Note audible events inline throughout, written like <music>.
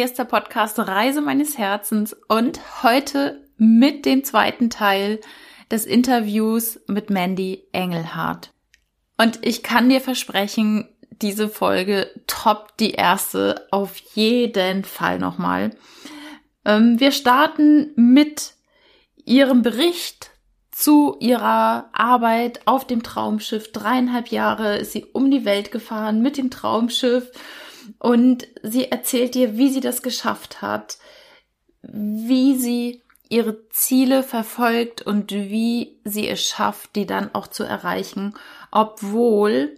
hier ist der Podcast Reise meines Herzens und heute mit dem zweiten Teil des Interviews mit Mandy Engelhardt. Und ich kann dir versprechen, diese Folge toppt die erste auf jeden Fall nochmal. Ähm, wir starten mit ihrem Bericht zu ihrer Arbeit auf dem Traumschiff. Dreieinhalb Jahre ist sie um die Welt gefahren mit dem Traumschiff und sie erzählt dir, wie sie das geschafft hat, wie sie ihre Ziele verfolgt und wie sie es schafft, die dann auch zu erreichen, obwohl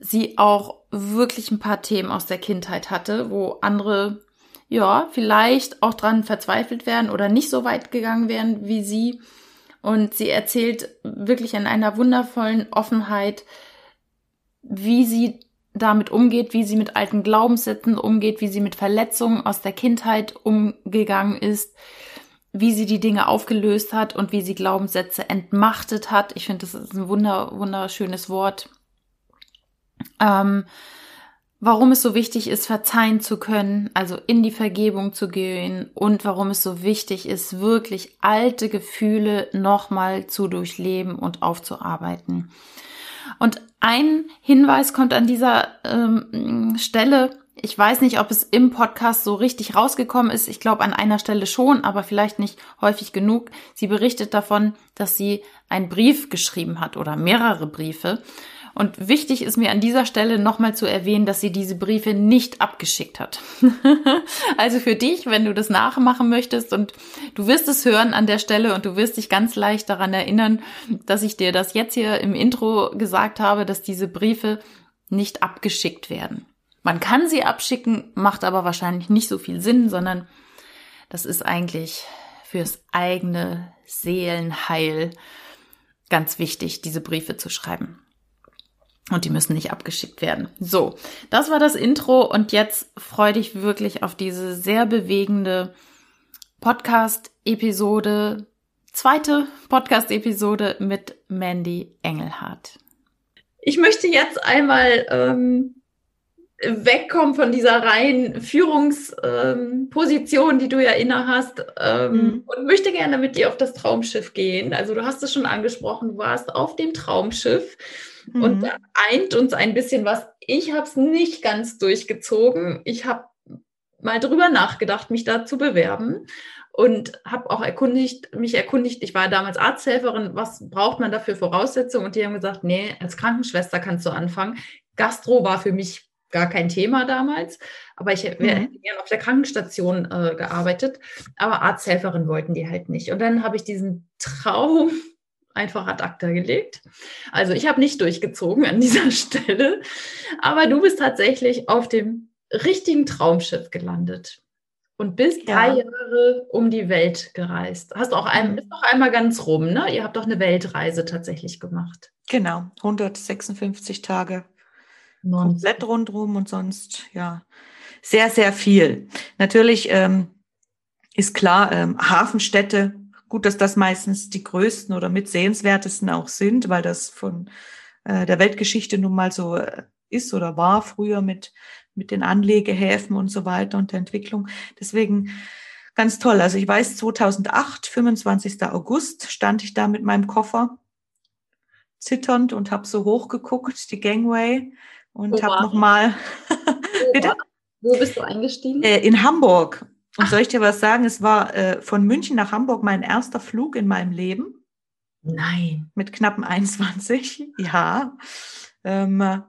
sie auch wirklich ein paar Themen aus der Kindheit hatte, wo andere ja vielleicht auch dran verzweifelt wären oder nicht so weit gegangen wären wie sie. Und sie erzählt wirklich in einer wundervollen Offenheit, wie sie damit umgeht, wie sie mit alten Glaubenssätzen umgeht, wie sie mit Verletzungen aus der Kindheit umgegangen ist, wie sie die Dinge aufgelöst hat und wie sie Glaubenssätze entmachtet hat. Ich finde, das ist ein wunder, wunderschönes Wort. Ähm, warum es so wichtig ist, verzeihen zu können, also in die Vergebung zu gehen und warum es so wichtig ist, wirklich alte Gefühle nochmal zu durchleben und aufzuarbeiten. Und ein Hinweis kommt an dieser ähm, Stelle. Ich weiß nicht, ob es im Podcast so richtig rausgekommen ist. Ich glaube an einer Stelle schon, aber vielleicht nicht häufig genug. Sie berichtet davon, dass sie einen Brief geschrieben hat oder mehrere Briefe und wichtig ist mir an dieser Stelle nochmal zu erwähnen, dass sie diese Briefe nicht abgeschickt hat. <laughs> also für dich, wenn du das nachmachen möchtest und du wirst es hören an der Stelle und du wirst dich ganz leicht daran erinnern, dass ich dir das jetzt hier im Intro gesagt habe, dass diese Briefe nicht abgeschickt werden. Man kann sie abschicken, macht aber wahrscheinlich nicht so viel Sinn, sondern das ist eigentlich fürs eigene Seelenheil ganz wichtig, diese Briefe zu schreiben. Und die müssen nicht abgeschickt werden. So, das war das Intro und jetzt freu dich wirklich auf diese sehr bewegende Podcast-Episode, zweite Podcast-Episode mit Mandy Engelhardt. Ich möchte jetzt einmal ähm, wegkommen von dieser reinen Führungsposition, ähm, die du ja inne hast, ähm, mhm. und möchte gerne mit dir auf das Traumschiff gehen. Also du hast es schon angesprochen, du warst auf dem Traumschiff Mhm. Und da eint uns ein bisschen was. Ich habe es nicht ganz durchgezogen. Ich habe mal drüber nachgedacht, mich da zu bewerben und habe auch erkundigt, mich erkundigt, ich war damals Arzthelferin, was braucht man dafür Voraussetzungen? Und die haben gesagt, nee, als Krankenschwester kannst du anfangen. Gastro war für mich gar kein Thema damals, aber ich wäre mhm. gerne auf der Krankenstation äh, gearbeitet, aber Arzthelferin wollten die halt nicht. Und dann habe ich diesen Traum einfach ad acta gelegt. Also ich habe nicht durchgezogen an dieser <laughs> Stelle, aber du bist tatsächlich auf dem richtigen Traumschiff gelandet und bist ja. drei Jahre um die Welt gereist. Hast auch ein, mhm. ist noch einmal ganz rum, ne? Ihr habt doch eine Weltreise tatsächlich gemacht. Genau, 156 Tage. Komplett rundrum und sonst, ja, sehr, sehr viel. Natürlich ähm, ist klar, ähm, Hafenstädte Gut, dass das meistens die größten oder mit sehenswertesten auch sind, weil das von äh, der Weltgeschichte nun mal so äh, ist oder war früher mit, mit den Anlegehäfen und so weiter und der Entwicklung. Deswegen ganz toll. Also ich weiß, 2008, 25. August, stand ich da mit meinem Koffer zitternd und habe so hochgeguckt, die Gangway und habe nochmal... <laughs> Wo bist du eingestiegen? Äh, in Hamburg. Und soll ich dir was sagen? Es war äh, von München nach Hamburg mein erster Flug in meinem Leben. Nein. Mit knappen 21, ja. Ähm,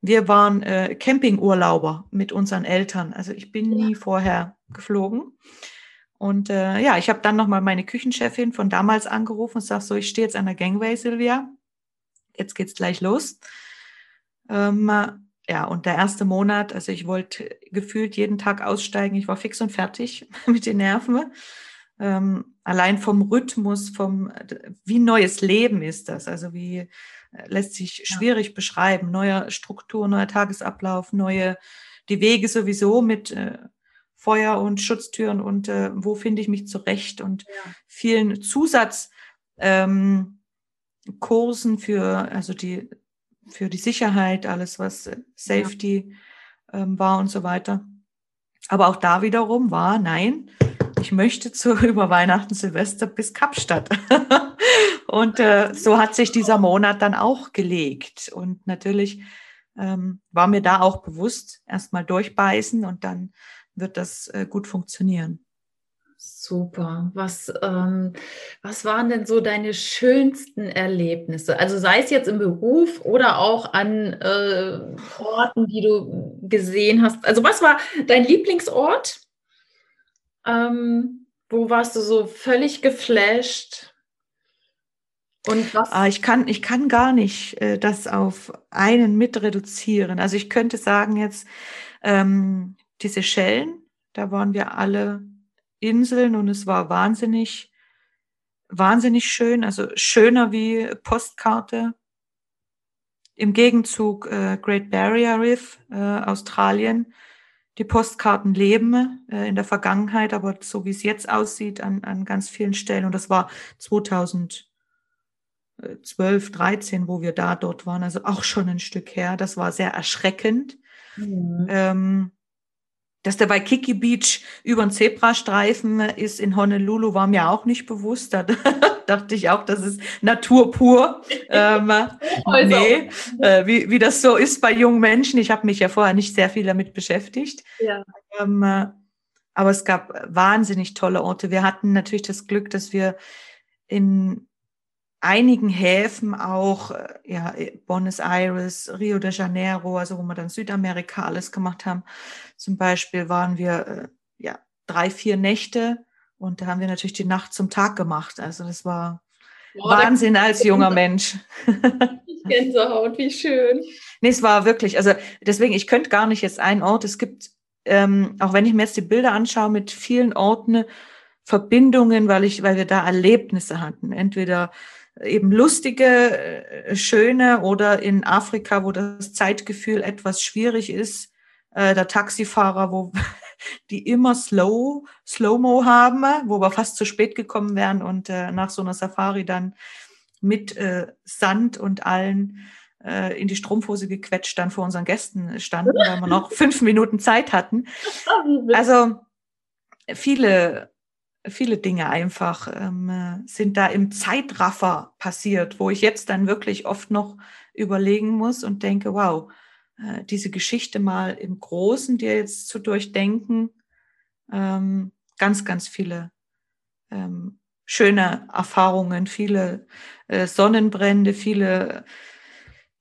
wir waren äh, Campingurlauber mit unseren Eltern. Also ich bin nie vorher geflogen. Und äh, ja, ich habe dann nochmal meine Küchenchefin von damals angerufen und sag so, ich stehe jetzt an der Gangway, Silvia. Jetzt geht's gleich los. Ähm, ja, und der erste Monat, also ich wollte gefühlt jeden Tag aussteigen. Ich war fix und fertig <laughs> mit den Nerven. Ähm, allein vom Rhythmus, vom, wie neues Leben ist das. Also wie äh, lässt sich schwierig ja. beschreiben. Neuer Struktur, neuer Tagesablauf, neue, die Wege sowieso mit äh, Feuer und Schutztüren und äh, wo finde ich mich zurecht und ja. vielen Zusatzkursen ähm, für, also die für die Sicherheit, alles was Safety ja. Ähm, war und so weiter. Aber auch da wiederum war, nein, ich möchte zu <laughs> über Weihnachten, Silvester bis Kapstadt. <laughs> und äh, so hat sich dieser Monat dann auch gelegt. Und natürlich ähm, war mir da auch bewusst, erstmal durchbeißen und dann wird das äh, gut funktionieren. Super. Was, ähm, was waren denn so deine schönsten Erlebnisse? Also sei es jetzt im Beruf oder auch an äh, Orten, die du gesehen hast. Also was war dein Lieblingsort? Ähm, wo warst du so völlig geflasht? Und was? Ah, ich kann, ich kann gar nicht äh, das auf einen mit reduzieren. Also ich könnte sagen jetzt, ähm, diese Schellen, da waren wir alle Inseln und es war wahnsinnig, wahnsinnig schön, also schöner wie Postkarte. Im Gegenzug äh, Great Barrier Reef, äh, Australien. Die Postkarten leben äh, in der Vergangenheit, aber so wie es jetzt aussieht, an, an ganz vielen Stellen. Und das war 2012, 13, wo wir da dort waren, also auch schon ein Stück her. Das war sehr erschreckend. Mhm. Ähm, dass der bei Kiki Beach über den Zebrastreifen ist in Honolulu, war mir auch nicht bewusst. Da <laughs> dachte ich auch, das ist Natur pur. ähm, <laughs> nee, äh, wie, wie das so ist bei jungen Menschen. Ich habe mich ja vorher nicht sehr viel damit beschäftigt. Ja. Ähm, äh, aber es gab wahnsinnig tolle Orte. Wir hatten natürlich das Glück, dass wir in einigen Häfen auch, äh, ja, Buenos Aires, Rio de Janeiro, also wo wir dann Südamerika alles gemacht haben. Zum Beispiel waren wir, äh, ja, drei, vier Nächte und da haben wir natürlich die Nacht zum Tag gemacht. Also das war Boah, Wahnsinn als junger Mensch. <laughs> Gänsehaut, wie schön. Nee, es war wirklich, also deswegen, ich könnte gar nicht jetzt einen Ort, es gibt, ähm, auch wenn ich mir jetzt die Bilder anschaue, mit vielen Orten Verbindungen, weil ich, weil wir da Erlebnisse hatten. Entweder eben lustige, äh, schöne oder in Afrika, wo das Zeitgefühl etwas schwierig ist, äh, der Taxifahrer, wo <laughs> die immer slow, slow-mo haben, wo wir fast zu spät gekommen wären und äh, nach so einer Safari dann mit äh, Sand und allen äh, in die Strumpfhose gequetscht dann vor unseren Gästen standen, weil wir noch <laughs> fünf Minuten Zeit hatten. <laughs> Also viele viele Dinge einfach ähm, äh, sind da im Zeitraffer passiert, wo ich jetzt dann wirklich oft noch überlegen muss und denke, wow, äh, diese Geschichte mal im Großen dir jetzt zu durchdenken, ähm, ganz, ganz viele ähm, schöne Erfahrungen, viele äh, Sonnenbrände, viele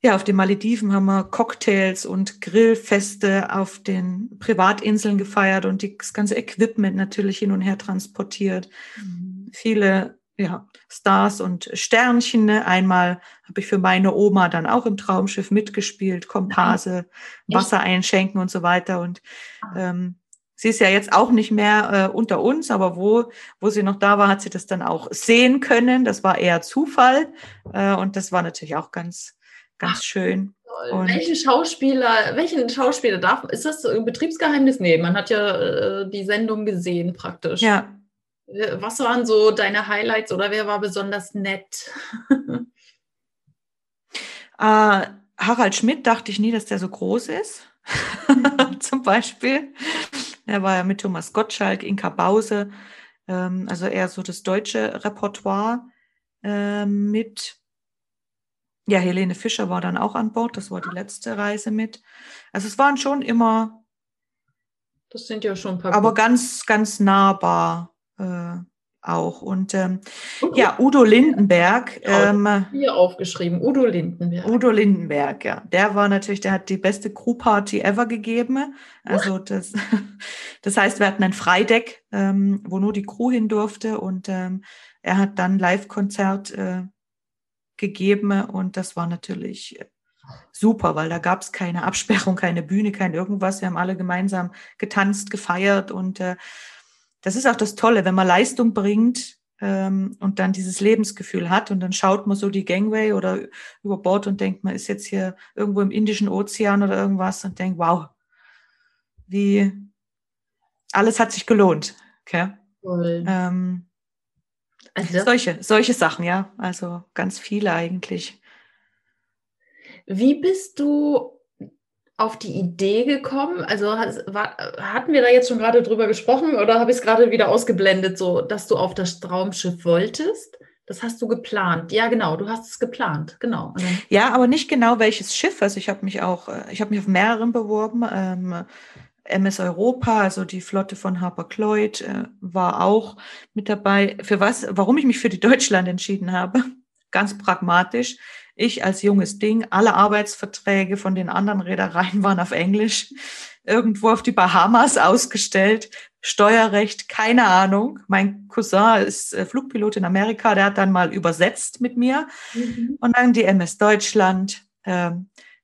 ja, auf den Malediven haben wir Cocktails und Grillfeste auf den Privatinseln gefeiert und das ganze Equipment natürlich hin und her transportiert. Mhm. Viele ja, Stars und Sternchen. Ne? Einmal habe ich für meine Oma dann auch im Traumschiff mitgespielt, Komparse, Wasser einschenken und so weiter. Und ah. ähm, sie ist ja jetzt auch nicht mehr äh, unter uns, aber wo, wo sie noch da war, hat sie das dann auch sehen können. Das war eher Zufall. Äh, und das war natürlich auch ganz, Ganz schön. Und welchen Schauspieler, welchen Schauspieler darf, ist das ein Betriebsgeheimnis? Nee, man hat ja äh, die Sendung gesehen praktisch. Ja. Was waren so deine Highlights oder wer war besonders nett? äh, <laughs> Harald Schmidt dachte ich nie, dass der so groß ist. <laughs> Zum Beispiel. Er war ja mit Thomas Gottschalk, Inka Bause, ähm, also eher so das deutsche Repertoire äh, mit. Ja, Helene Fischer war dann auch an Bord. Das war die letzte Reise mit. Also es waren schon immer. Das sind ja schon ein paar. Aber ganz, ganz nahbar äh, auch. Und ähm, ja, Udo Lindenberg. Ähm, hier aufgeschrieben, Udo Lindenberg. Udo Lindenberg, ja. Der war natürlich, der hat die beste Crewparty ever gegeben. Also das, <laughs> das heißt, wir hatten ein Freideck, ähm, wo nur die Crew hin durfte und ähm, er hat dann Live-Konzert äh, gegeben und das war natürlich super, weil da gab es keine Absperrung, keine Bühne, kein irgendwas. Wir haben alle gemeinsam getanzt, gefeiert und äh, das ist auch das Tolle, wenn man Leistung bringt ähm, und dann dieses Lebensgefühl hat und dann schaut man so die Gangway oder über Bord und denkt, man ist jetzt hier irgendwo im Indischen Ozean oder irgendwas und denkt, wow, wie alles hat sich gelohnt. Okay? Ähm, also solche, solche Sachen, ja. Also ganz viele eigentlich. Wie bist du auf die Idee gekommen? Also war, hatten wir da jetzt schon gerade drüber gesprochen oder habe ich es gerade wieder ausgeblendet, so dass du auf das Traumschiff wolltest? Das hast du geplant. Ja, genau, du hast es geplant, genau. Ja, aber nicht genau welches Schiff. Also ich habe mich auch, äh, ich habe mich auf mehreren beworben. Ähm, MS Europa, also die Flotte von Harper Cloyd, äh, war auch mit dabei. Für was, warum ich mich für die Deutschland entschieden habe? Ganz pragmatisch. Ich als junges Ding, alle Arbeitsverträge von den anderen Reedereien waren auf Englisch, irgendwo auf die Bahamas ausgestellt, Steuerrecht, keine Ahnung. Mein Cousin ist äh, Flugpilot in Amerika, der hat dann mal übersetzt mit mir. Mhm. Und dann die MS Deutschland, äh,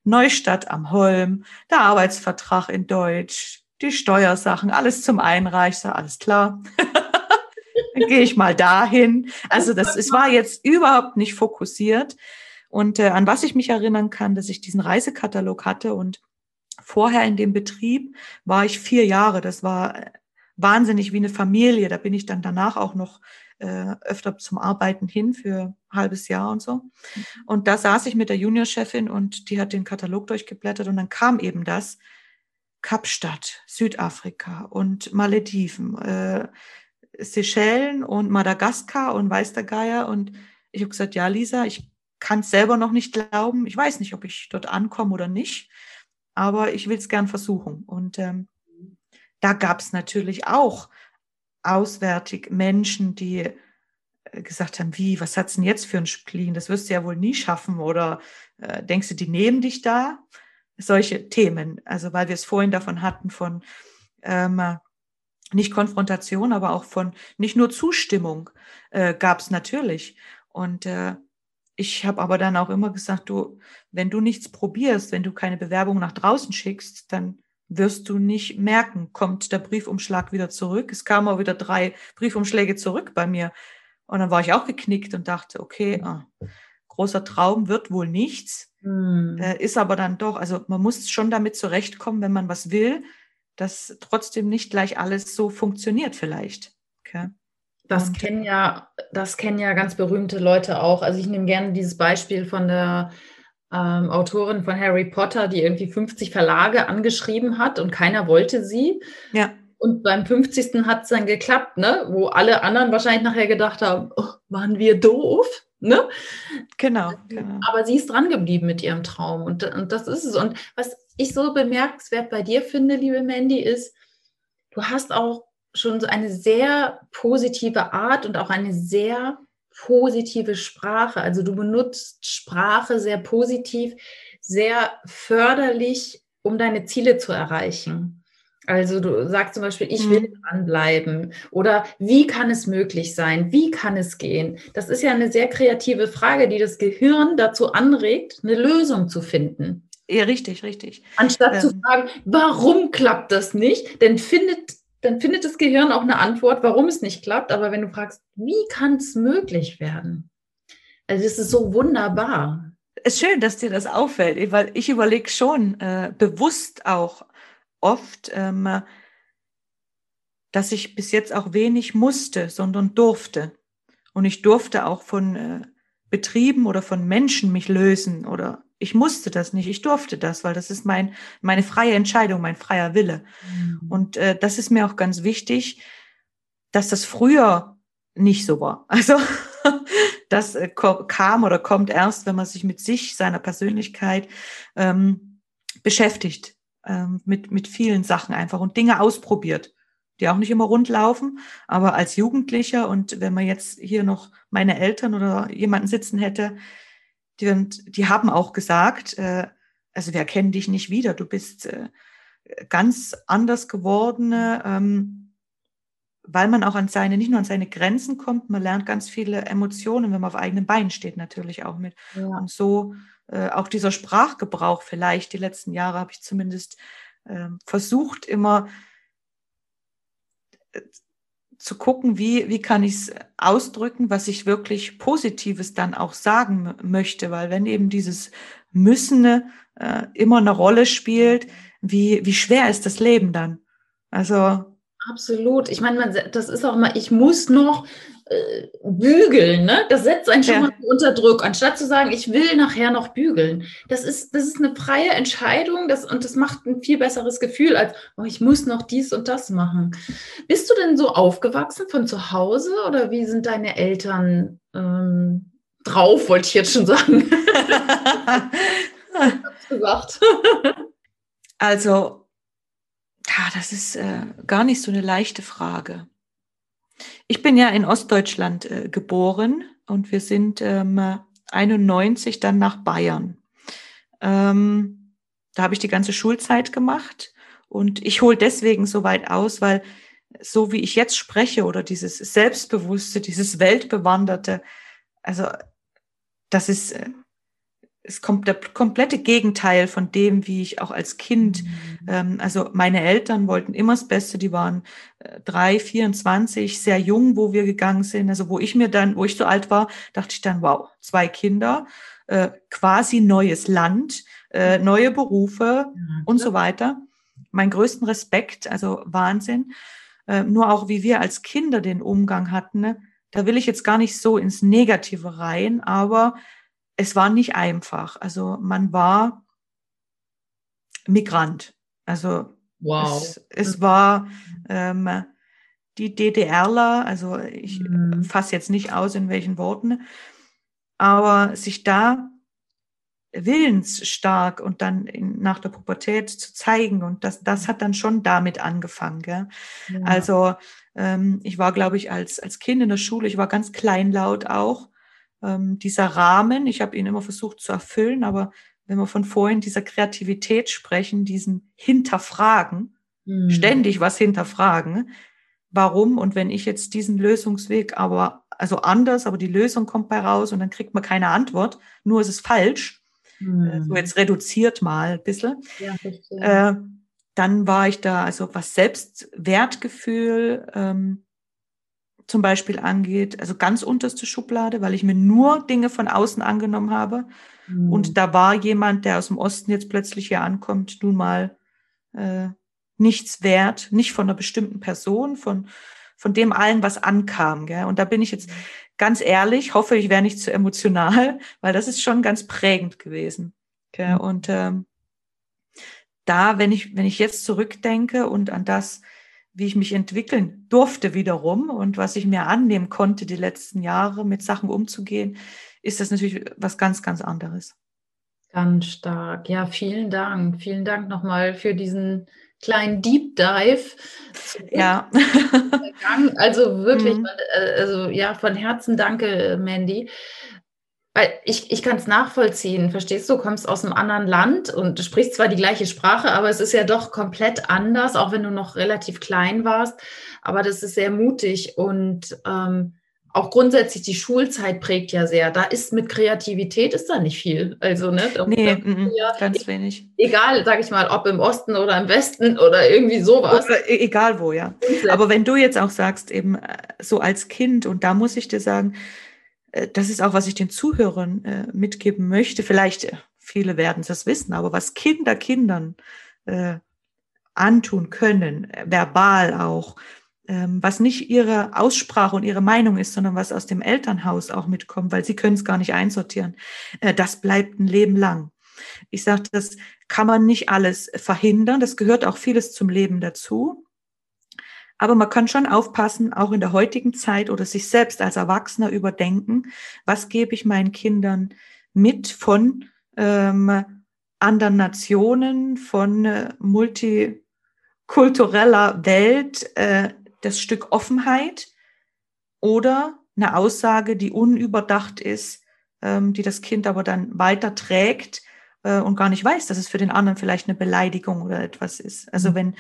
Neustadt am Holm, der Arbeitsvertrag in Deutsch, die Steuersachen, alles zum Einreichen, alles klar. <laughs> dann gehe ich mal dahin. Also das, es war jetzt überhaupt nicht fokussiert. Und äh, an was ich mich erinnern kann, dass ich diesen Reisekatalog hatte und vorher in dem Betrieb war ich vier Jahre. Das war äh, wahnsinnig wie eine Familie. Da bin ich dann danach auch noch äh, öfter zum Arbeiten hin für ein halbes Jahr und so. Mhm. Und da saß ich mit der Juniorchefin und die hat den Katalog durchgeblättert und dann kam eben das Kapstadt, Südafrika und Malediven, äh, Seychellen und Madagaskar und weiß der Geier. Und ich habe gesagt, ja, Lisa, ich kann es selber noch nicht glauben. Ich weiß nicht, ob ich dort ankomme oder nicht, aber ich will es gern versuchen. Und ähm, da gab es natürlich auch auswärtig Menschen, die äh, gesagt haben, wie, was hat's denn jetzt für ein Spleen? Das wirst du ja wohl nie schaffen. Oder äh, denkst du, die nehmen dich da? Solche Themen. Also weil wir es vorhin davon hatten, von ähm, nicht Konfrontation, aber auch von nicht nur Zustimmung äh, gab es natürlich. Und äh, ich habe aber dann auch immer gesagt, du, wenn du nichts probierst, wenn du keine Bewerbung nach draußen schickst, dann wirst du nicht merken, kommt der Briefumschlag wieder zurück. Es kamen auch wieder drei Briefumschläge zurück bei mir. Und dann war ich auch geknickt und dachte, okay, ah, großer Traum wird wohl nichts. Mhm. Äh, ist aber dann doch, also man muss schon damit zurechtkommen, wenn man was will, dass trotzdem nicht gleich alles so funktioniert vielleicht. Okay? Das und, kennen ja, das kennen ja ganz berühmte Leute auch. Also ich nehme gerne dieses Beispiel von der ähm, Autorin von Harry Potter, die irgendwie 50 Verlage angeschrieben hat und keiner wollte sie. Ja. Und beim 50. hat es dann geklappt, ne? wo alle anderen wahrscheinlich nachher gedacht haben, oh, waren wir doof. Ne? Genau, genau. Aber sie ist dran geblieben mit ihrem Traum und, und das ist es. Und was ich so bemerkenswert bei dir finde, liebe Mandy, ist, du hast auch schon so eine sehr positive Art und auch eine sehr positive Sprache. Also du benutzt Sprache sehr positiv, sehr förderlich, um deine Ziele zu erreichen. Also du sagst zum Beispiel, ich will mhm. dranbleiben oder wie kann es möglich sein? Wie kann es gehen? Das ist ja eine sehr kreative Frage, die das Gehirn dazu anregt, eine Lösung zu finden. Ja, richtig, richtig. Anstatt ähm. zu fragen, warum klappt das nicht? Denn findet dann findet das Gehirn auch eine Antwort, warum es nicht klappt. Aber wenn du fragst, wie kann es möglich werden? Also es ist so wunderbar. Es ist schön, dass dir das auffällt, weil ich überlege schon äh, bewusst auch oft, ähm, dass ich bis jetzt auch wenig musste, sondern durfte. Und ich durfte auch von äh, Betrieben oder von Menschen mich lösen oder ich musste das nicht, ich durfte das, weil das ist mein, meine freie Entscheidung, mein freier Wille. Mhm. Und äh, das ist mir auch ganz wichtig, dass das früher nicht so war. <laughs> Also das äh, kam oder kommt erst, wenn man sich mit sich, seiner Persönlichkeit ähm, beschäftigt, ähm, mit, mit vielen Sachen einfach und Dinge ausprobiert, die auch nicht immer rund laufen. Aber als Jugendlicher und wenn man jetzt hier noch meine Eltern oder jemanden sitzen hätte, die, die haben auch gesagt, äh, also wir erkennen dich nicht wieder, du bist äh, ganz anders geworden, ähm, weil man auch an seine, nicht nur an seine Grenzen kommt, man lernt ganz viele Emotionen, wenn man auf eigenen Beinen steht, natürlich auch mit. Ja. Und so äh, auch dieser Sprachgebrauch vielleicht, die letzten Jahre habe ich zumindest äh, versucht, immer äh, zu gucken, wie, wie kann ich es ausdrücken, was ich wirklich Positives dann auch sagen möchte, weil wenn eben dieses Müssen äh, immer eine Rolle spielt, wie, wie schwer ist das Leben dann? Also Absolut. Ich meine, das ist auch immer, ich muss noch äh, bügeln, ne? Das setzt einen schon ja. mal unter Druck, anstatt zu sagen, ich will nachher noch bügeln. Das ist, das ist eine freie Entscheidung das, und das macht ein viel besseres Gefühl, als oh, ich muss noch dies und das machen. Bist du denn so aufgewachsen von zu Hause oder wie sind deine Eltern ähm, drauf, wollte ich jetzt schon sagen? <laughs> <laughs> gesagt. also, ja, das ist äh, gar nicht so eine leichte Frage. Ich bin ja in Ostdeutschland äh, geboren und wir sind ähm, 91 dann nach Bayern. Ähm, da habe ich die ganze Schulzeit gemacht und ich hole deswegen so weit aus, weil so wie ich jetzt spreche oder dieses Selbstbewusste, dieses Weltbewanderte, also das ist es kommt der komplette Gegenteil von dem, wie ich auch als Kind, mhm. ähm, also meine Eltern wollten immer das Beste, die waren äh, drei, 24, sehr jung, wo wir gegangen sind, also wo ich mir dann, wo ich so alt war, dachte ich dann, wow, zwei Kinder, äh, quasi neues Land, äh, neue Berufe mhm. und so weiter. Mein größten Respekt, also Wahnsinn. Äh, nur auch, wie wir als Kinder den Umgang hatten, ne? da will ich jetzt gar nicht so ins Negative rein, aber es war nicht einfach. Also man war Migrant. Also wow. es, es war ähm, die DDRler, also ich mhm. fasse jetzt nicht aus, in welchen Worten, aber sich da willensstark und dann in, nach der Pubertät zu zeigen und das, das hat dann schon damit angefangen. Gell? Ja. Also ähm, ich war, glaube ich, als, als Kind in der Schule, ich war ganz kleinlaut auch ähm, dieser Rahmen. Ich habe ihn immer versucht zu erfüllen, aber wenn wir von vorhin dieser Kreativität sprechen, diesen Hinterfragen, mhm. ständig was hinterfragen, warum und wenn ich jetzt diesen Lösungsweg aber, also anders, aber die Lösung kommt bei raus und dann kriegt man keine Antwort, nur ist es falsch, mhm. so jetzt reduziert mal ein bisschen, ja, äh, dann war ich da, also was Selbstwertgefühl, ähm, zum Beispiel angeht, also ganz unterste Schublade, weil ich mir nur Dinge von außen angenommen habe. Mhm. Und da war jemand, der aus dem Osten jetzt plötzlich hier ankommt, nun mal äh, nichts wert, nicht von einer bestimmten Person, von, von dem allen, was ankam. Gell? Und da bin ich jetzt ganz ehrlich, hoffe, ich wäre nicht zu emotional, <laughs> weil das ist schon ganz prägend gewesen. Gell? Mhm. Und ähm, da, wenn ich, wenn ich jetzt zurückdenke und an das, wie ich mich entwickeln durfte wiederum und was ich mir annehmen konnte die letzten Jahre, mit Sachen umzugehen, ist das natürlich was ganz, ganz anderes. Ganz stark. Ja, vielen Dank. Vielen Dank nochmal für diesen kleinen Deep Dive. Ja. Also wirklich, mhm. Äh, also ja, von Herzen danke, Mandy. Weil ich, ich kann es nachvollziehen, verstehst du? Du kommst aus einem anderen Land und du sprichst zwar die gleiche Sprache, aber es ist ja doch komplett anders, auch wenn du noch relativ klein warst. Aber das ist sehr mutig und ähm, auch grundsätzlich die Schulzeit prägt ja sehr. Da ist mit Kreativität ist da nicht viel. Also, ne? Da, nee, da, mm, ja, ganz wenig. Egal, sag ich mal, ob im Osten oder im Westen oder irgendwie sowas. Oder e, egal wo, ja. Aber wenn du jetzt auch sagst, eben äh, so als Kind, und da muss ich dir sagen, äh, das ist auch, was ich den Zuhörern äh, mitgeben möchte. Vielleicht, äh, viele werden es wissen, aber was Kinder Kindern äh, antun können, verbal auch, ähm, was nicht ihre Aussprache und ihre Meinung ist, sondern was aus dem Elternhaus auch mitkommt, weil sie können es gar nicht einsortieren, äh, das bleibt ein Leben lang. Ich sage, das kann man nicht alles verhindern, das gehört auch vieles zum Leben dazu. Aber man kann schon aufpassen, auch in der heutigen Zeit oder sich selbst als Erwachsener überdenken, was gebe ich meinen Kindern mit von ähm, anderen Nationen, von äh, multikultureller Welt, äh, das Stück Offenheit oder eine Aussage, die unüberdacht ist, ähm, die das Kind aber dann weiterträgt äh, und gar nicht weiß, dass es für den anderen vielleicht eine Beleidigung oder etwas ist. Also mhm. wenn,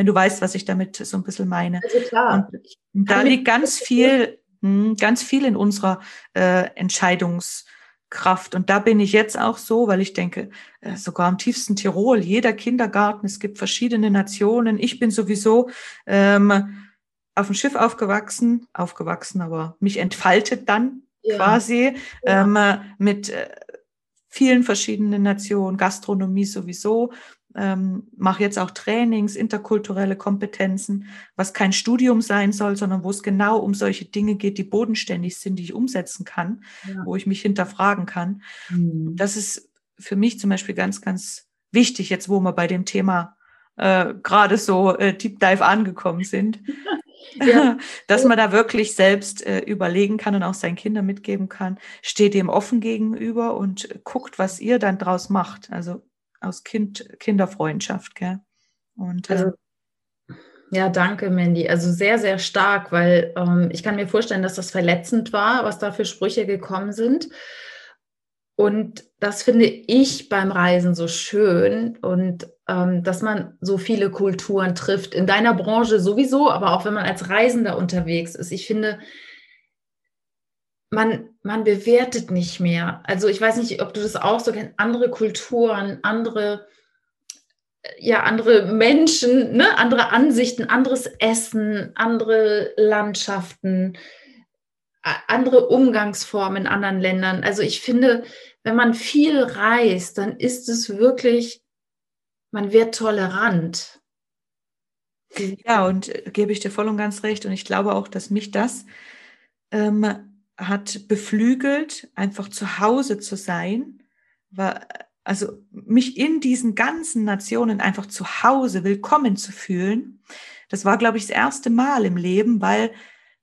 wenn du weißt, was ich damit so ein bisschen meine. Also klar. Und da liegt ganz viel, hm, ganz viel in unserer äh, Entscheidungskraft. Und da bin ich jetzt auch so, weil ich denke, äh, sogar im tiefsten Tirol, jeder Kindergarten, es gibt verschiedene Nationen. Ich bin sowieso ähm, auf dem Schiff aufgewachsen, aufgewachsen, aber mich entfaltet dann ja. quasi ja. Ähm, mit äh, vielen verschiedenen Nationen, Gastronomie sowieso. Ähm, mache jetzt auch Trainings, interkulturelle Kompetenzen, was kein Studium sein soll, sondern wo es genau um solche Dinge geht, die bodenständig sind, die ich umsetzen kann, ja. wo ich mich hinterfragen kann. Mhm. Das ist für mich zum Beispiel ganz, ganz wichtig, jetzt wo wir bei dem Thema äh, gerade so äh, Deep Dive angekommen sind. <laughs> Ja. <laughs> dass man da wirklich selbst äh, überlegen kann und auch seinen Kindern mitgeben kann, steht dem offen gegenüber und guckt, was ihr dann draus macht. Also aus kind, Kinderfreundschaft, gell? Und, äh, also, ja, danke, Mandy. Also sehr, sehr stark, weil ähm, ich kann mir vorstellen, dass das verletzend war, was da für Sprüche gekommen sind. Und das finde ich beim Reisen so schön und ähm, dass man so viele Kulturen trifft. In deiner Branche sowieso, aber auch wenn man als Reisender unterwegs ist. Ich finde, man, man bewertet nicht mehr. Also ich weiß nicht, ob du das auch so kennst, andere Kulturen, andere, ja, andere Menschen, ne? andere Ansichten, anderes Essen, andere Landschaften, andere Umgangsformen in anderen Ländern. Also ich finde, wenn man viel reist, dann ist es wirklich, man wird tolerant. Ja, und äh, gebe ich dir voll und ganz recht. Und ich glaube auch, dass mich das ähm, hat beflügelt, einfach zu Hause zu sein, war, also mich in diesen ganzen Nationen einfach zu Hause willkommen zu fühlen. Das war, glaube ich, das erste Mal im Leben, weil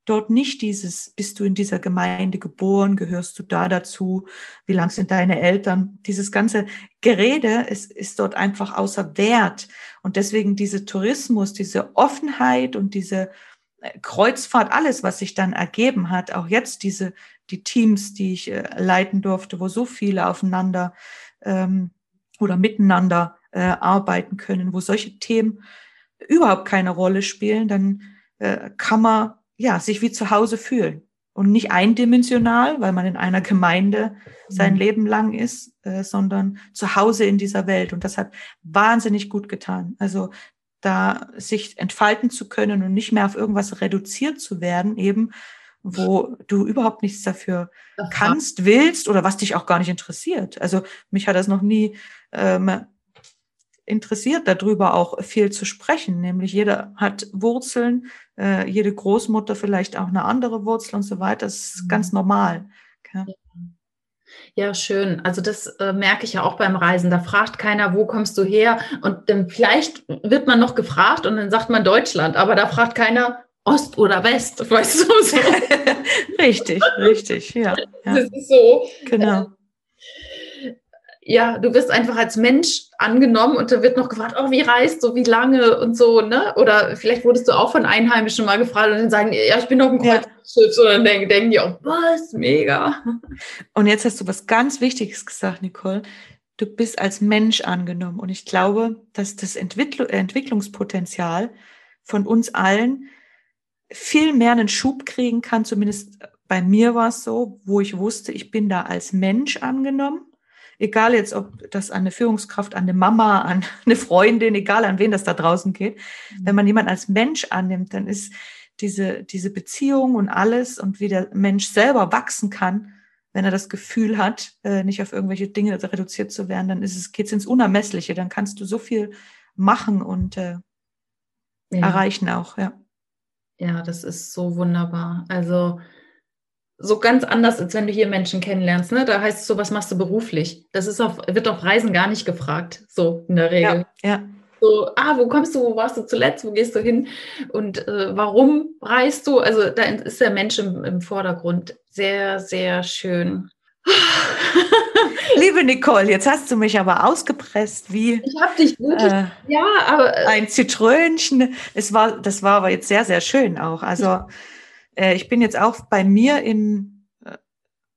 dort nicht dieses, bist du in dieser Gemeinde geboren, gehörst du da dazu, wie lang sind deine Eltern, dieses ganze Gerede ist, ist dort einfach außer Wert. Und deswegen diese Tourismus, diese Offenheit und diese Kreuzfahrt, alles, was sich dann ergeben hat, auch jetzt diese, die Teams, die ich äh, leiten durfte, wo so viele aufeinander ähm, oder miteinander äh, arbeiten können, wo solche Themen überhaupt keine Rolle spielen, dann äh, kann man ja, sich wie zu Hause fühlen und nicht eindimensional, weil man in einer Gemeinde sein mhm. Leben lang ist, äh, sondern zu Hause in dieser Welt. Und das hat wahnsinnig gut getan. Also da sich entfalten zu können und nicht mehr auf irgendwas reduziert zu werden, eben wo du überhaupt nichts dafür kannst, willst oder was dich auch gar nicht interessiert. Also mich hat das noch nie ähm, interessiert, darüber auch viel zu sprechen. Nämlich jeder hat Wurzeln, äh, jede Großmutter vielleicht auch eine andere Wurzel und so weiter. Das ist mhm. ganz normal. Okay? Ja, schön. Also das äh, merke ich ja auch beim Reisen. Da fragt keiner, wo kommst du her? Und dann vielleicht wird man noch gefragt und dann sagt man Deutschland, aber da fragt keiner Ost oder West, <laughs> weißt du so. <laughs> richtig, richtig, ja, ja. Das ist so. Genau. Ja, du wirst einfach als Mensch angenommen und da wird noch gefragt, oh, wie reist du, wie lange und so, ne? Oder vielleicht wurdest du auch von Einheimischen mal gefragt und dann sagen, ja, ich bin noch ein Kreuzschiff. Ja. Und dann denken, denken die auch, was, mega. Und jetzt hast du was ganz Wichtiges gesagt, Nicole. Du bist als Mensch angenommen. Und ich glaube, dass das Entwickl Entwicklungspotenzial von uns allen viel mehr einen Schub kriegen kann. Zumindest bei mir war es so, wo ich wusste, ich bin da als Mensch angenommen egal jetzt, ob das an eine Führungskraft, an eine Mama, an <laughs> eine Freundin, egal an wen das da draußen geht, mhm. wenn man jemanden als Mensch annimmt, dann ist diese, diese Beziehung und alles und wie der Mensch selber wachsen kann, wenn er das Gefühl hat, äh, nicht auf irgendwelche Dinge reduziert zu werden, dann ist es, geht's ins Unermessliche, dann kannst du so viel machen und äh, ja. erreichen auch, ja. Ja, das ist so wunderbar. Also so ganz anders, als wenn du hier Menschen kennenlernst. Ne? Da heißt es so, was machst du beruflich? Das ist auf, wird auf Reisen gar nicht gefragt, so in der Regel. Ja, ja. So, ah, wo kommst du, wo warst du zuletzt, wo gehst du hin und äh, warum reist du? Also da ist der Mensch im, im Vordergrund. Sehr, sehr schön. <laughs> Liebe Nicole, jetzt hast du mich aber ausgepresst wie. Ich habe dich wirklich. Äh, ja, aber. Äh, ein Zitrönchen. Es war, das war aber jetzt sehr, sehr schön auch. Also äh, ich bin jetzt auch bei mir in äh,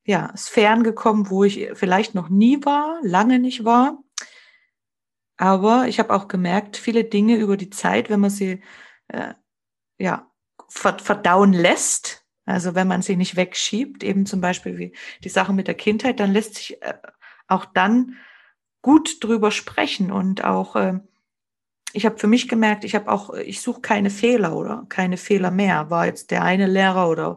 ja, Sphären gekommen, wo ich vielleicht noch nie war, lange nicht war. Aber ich habe auch gemerkt, viele Dinge über die Zeit, wenn man sie äh, ja, verdauen lässt, also wenn man sie nicht wegschiebt, eben zum Beispiel wie die Sache mit der Kindheit, dann lässt sich äh, auch dann gut drüber sprechen und auch äh, ich habe für mich gemerkt, ich habe auch, ich suche keine Fehler oder keine Fehler mehr. War jetzt der eine Lehrer oder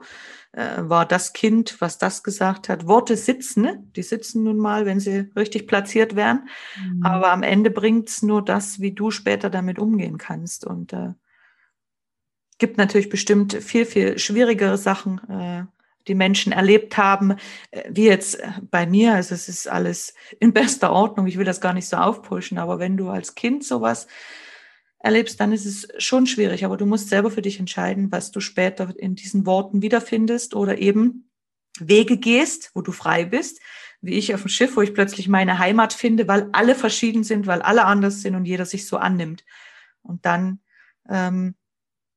äh, war das Kind, was das gesagt hat. Worte sitzen, ne? die sitzen nun mal, wenn sie richtig platziert werden. Mhm. Aber am Ende bringt's nur das, wie du später damit umgehen kannst. Und äh, gibt natürlich bestimmt viel, viel schwierigere Sachen, äh, die Menschen erlebt haben, äh, wie jetzt äh, bei mir. Also es ist alles in bester Ordnung. Ich will das gar nicht so aufpushen, aber wenn du als Kind sowas erlebst, dann ist es schon schwierig. Aber du musst selber für dich entscheiden, was du später in diesen Worten wiederfindest oder eben Wege gehst, wo du frei bist, wie ich auf dem Schiff, wo ich plötzlich meine Heimat finde, weil alle verschieden sind, weil alle anders sind und jeder sich so annimmt. Und dann ähm,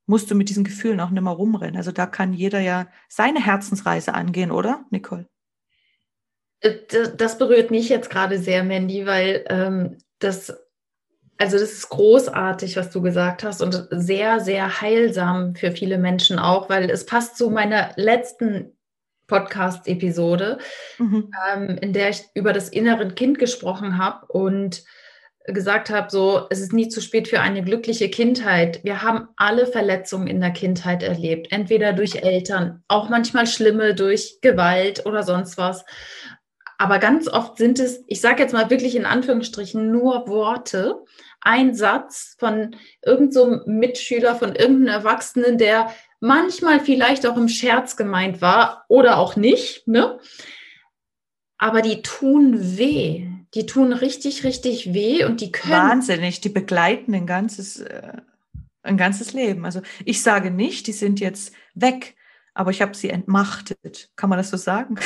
musst du mit diesen Gefühlen auch nicht mehr rumrennen. Also da kann jeder ja seine Herzensreise angehen, oder, Nicole? Äh, das berührt mich jetzt gerade sehr, Mandy, weil ähm, das, also das ist großartig, was du gesagt hast und sehr, sehr heilsam für viele Menschen auch, weil es passt zu meiner letzten Podcast-Episode, mhm. ähm, in der ich über das innere Kind gesprochen habe und gesagt habe, so, es ist nie zu spät für eine glückliche Kindheit. Wir haben alle Verletzungen in der Kindheit erlebt, entweder durch Eltern, auch manchmal schlimme durch Gewalt oder sonst was. Aber ganz oft sind es, ich sage jetzt mal wirklich in Anführungsstrichen, nur Worte, ein Satz von irgendeinem so Mitschüler, von irgendeinem Erwachsenen, der manchmal vielleicht auch im Scherz gemeint war oder auch nicht, ne? Aber die tun weh die tun richtig, richtig weh und die können. Wahnsinnig, die begleiten ein ganzes, äh, ein ganzes Leben. Also ich sage nicht, die sind jetzt weg, aber ich habe sie entmachtet. Kann man das so sagen?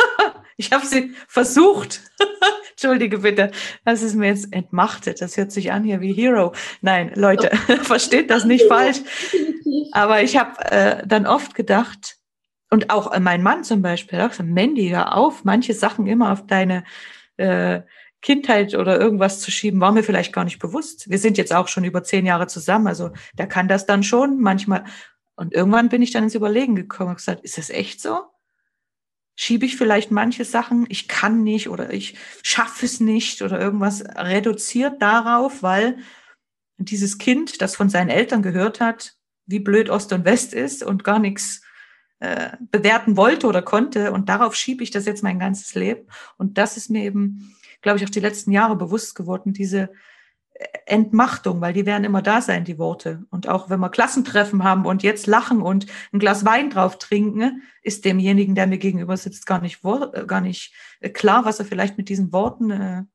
<laughs> ich habe sie versucht. <laughs> Entschuldige bitte, das ist mir jetzt entmachtet. Das hört sich an hier wie Hero. Nein, Leute, <laughs> versteht das nicht falsch. Aber ich habe äh, dann oft gedacht, und auch mein Mann zum Beispiel, auch so, Mandy, hör auf, manche Sachen immer auf deine äh, Kindheit oder irgendwas zu schieben, war mir vielleicht gar nicht bewusst. Wir sind jetzt auch schon über zehn Jahre zusammen, also der kann das dann schon manchmal. Und irgendwann bin ich dann ins Überlegen gekommen und gesagt, ist das echt so? Schiebe ich vielleicht manche Sachen, ich kann nicht oder ich schaffe es nicht oder irgendwas reduziert darauf, weil dieses Kind, das von seinen Eltern gehört hat, wie blöd Ost und West ist und gar nichts äh, bewerten wollte oder konnte. Und darauf schiebe ich das jetzt mein ganzes Leben. Und das ist mir eben, glaube ich, auch die letzten Jahre bewusst geworden, diese Entmachtung, weil die werden immer da sein, die Worte. Und auch wenn wir Klassentreffen haben und jetzt lachen und ein Glas Wein drauf trinken, ist demjenigen, der mir gegenüber sitzt, gar nicht, äh, gar nicht klar, was er vielleicht mit diesen Worten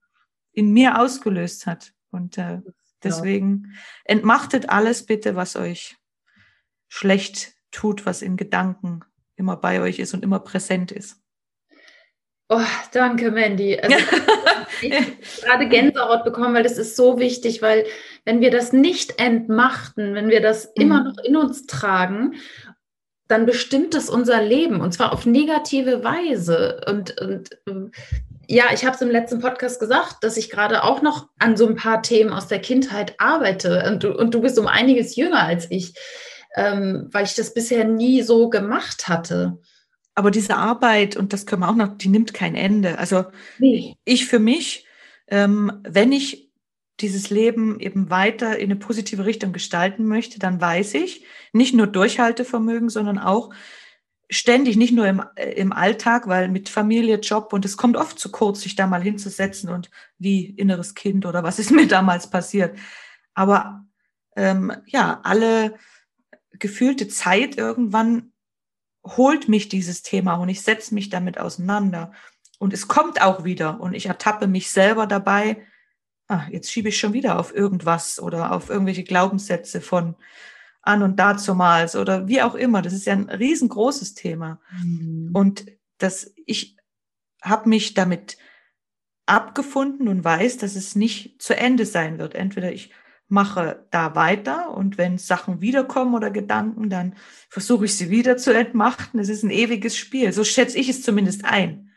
in mir ausgelöst hat. Und deswegen entmachtet alles bitte, was euch schlecht tut, was in Gedanken immer bei euch ist und immer präsent ist. Oh, danke, Mandy. Also, <laughs> ich habe gerade Gänsehaut bekommen, weil das ist so wichtig, weil wenn wir das nicht entmachten, wenn wir das mhm. immer noch in uns tragen, dann bestimmt es unser Leben und zwar auf negative Weise. Und, und ja, ich habe es im letzten Podcast gesagt, dass ich gerade auch noch an so ein paar Themen aus der Kindheit arbeite und du, und du bist um einiges jünger als ich ähm, weil ich das bisher nie so gemacht hatte. Aber diese Arbeit, und das können wir auch noch, die nimmt kein Ende. Also nee. ich für mich, ähm, wenn ich dieses Leben eben weiter in eine positive Richtung gestalten möchte, dann weiß ich, nicht nur Durchhaltevermögen, sondern auch ständig, nicht nur im, äh, im Alltag, weil mit Familie, Job und es kommt oft zu kurz, sich da mal hinzusetzen und wie inneres Kind oder was ist mir <laughs> damals passiert. Aber ähm, ja, alle gefühlte Zeit irgendwann holt mich dieses Thema und ich setze mich damit auseinander. Und es kommt auch wieder und ich ertappe mich selber dabei, ah, jetzt schiebe ich schon wieder auf irgendwas oder auf irgendwelche Glaubenssätze von an und dazumals oder wie auch immer. Das ist ja ein riesengroßes Thema. Mhm. Und das, ich habe mich damit abgefunden und weiß, dass es nicht zu Ende sein wird. Entweder ich mache da weiter und wenn Sachen wiederkommen oder Gedanken, dann versuche ich sie wieder zu entmachten. Es ist ein ewiges Spiel. So schätze ich es zumindest ein.